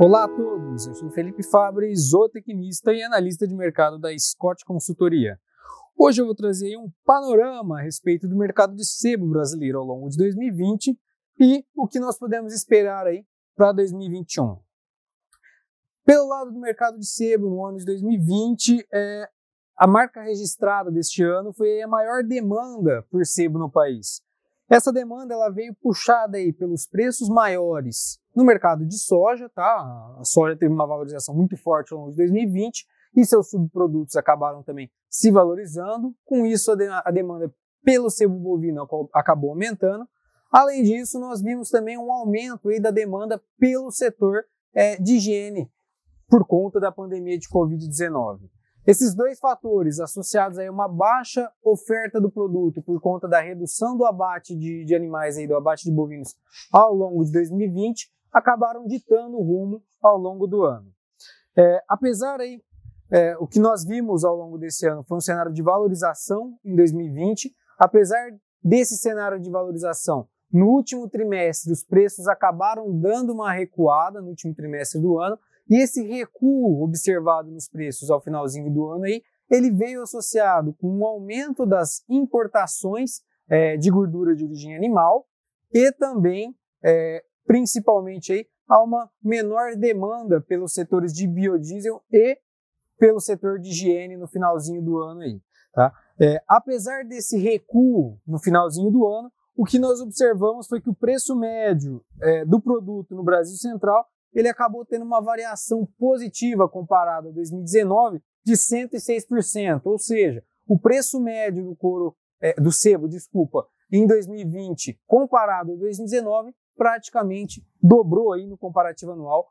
Olá a todos, eu sou Felipe Fabre, zootecnista e analista de mercado da Scott Consultoria. Hoje eu vou trazer um panorama a respeito do mercado de sebo brasileiro ao longo de 2020 e o que nós podemos esperar aí para 2021. Pelo lado do mercado de sebo no ano de 2020, é, a marca registrada deste ano foi a maior demanda por sebo no país. Essa demanda ela veio puxada aí pelos preços maiores no mercado de soja, tá? A soja teve uma valorização muito forte ao longo de 2020 e seus subprodutos acabaram também se valorizando. Com isso, a, de a demanda pelo sebo bovino acabou aumentando. Além disso, nós vimos também um aumento aí da demanda pelo setor é, de higiene por conta da pandemia de Covid-19. Esses dois fatores, associados a uma baixa oferta do produto por conta da redução do abate de, de animais, aí, do abate de bovinos ao longo de 2020, acabaram ditando o rumo ao longo do ano. É, apesar aí, é, o que nós vimos ao longo desse ano foi um cenário de valorização em 2020, apesar desse cenário de valorização, no último trimestre os preços acabaram dando uma recuada no último trimestre do ano, e esse recuo observado nos preços ao finalzinho do ano aí, ele veio associado com um aumento das importações é, de gordura de origem animal e também é, principalmente aí a uma menor demanda pelos setores de biodiesel e pelo setor de higiene no finalzinho do ano aí. Tá? É, apesar desse recuo no finalzinho do ano, o que nós observamos foi que o preço médio é, do produto no Brasil Central ele acabou tendo uma variação positiva comparado a 2019 de 106%, ou seja, o preço médio do couro é, do sebo, desculpa, em 2020 comparado a 2019 praticamente dobrou aí no comparativo anual,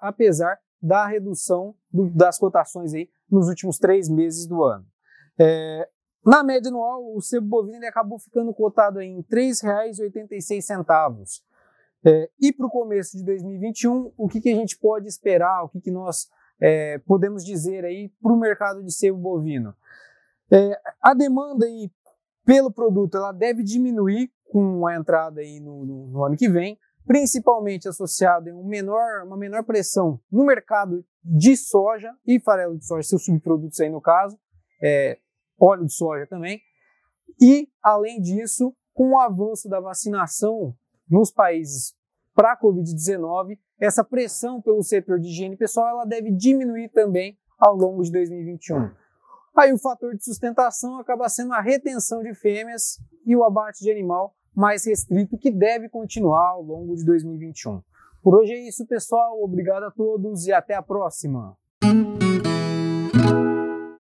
apesar da redução do, das cotações aí nos últimos três meses do ano. É, na média anual, o sebo bovino acabou ficando cotado em R$ 3,86. É, e para o começo de 2021, o que, que, a gente pode esperar, o que, que nós é, podemos dizer aí para o mercado de sebo bovino? É, a demanda aí pelo produto ela deve diminuir com a entrada aí no, no, no ano que vem, principalmente associado em um menor, uma menor pressão no mercado de soja e farelo de soja, seus subprodutos aí no caso, é, óleo de soja também. E, além disso, com o avanço da vacinação nos países para a Covid-19, essa pressão pelo setor de higiene pessoal ela deve diminuir também ao longo de 2021. Aí o fator de sustentação acaba sendo a retenção de fêmeas e o abate de animal mais restrito que deve continuar ao longo de 2021. Por hoje é isso, pessoal. Obrigado a todos e até a próxima.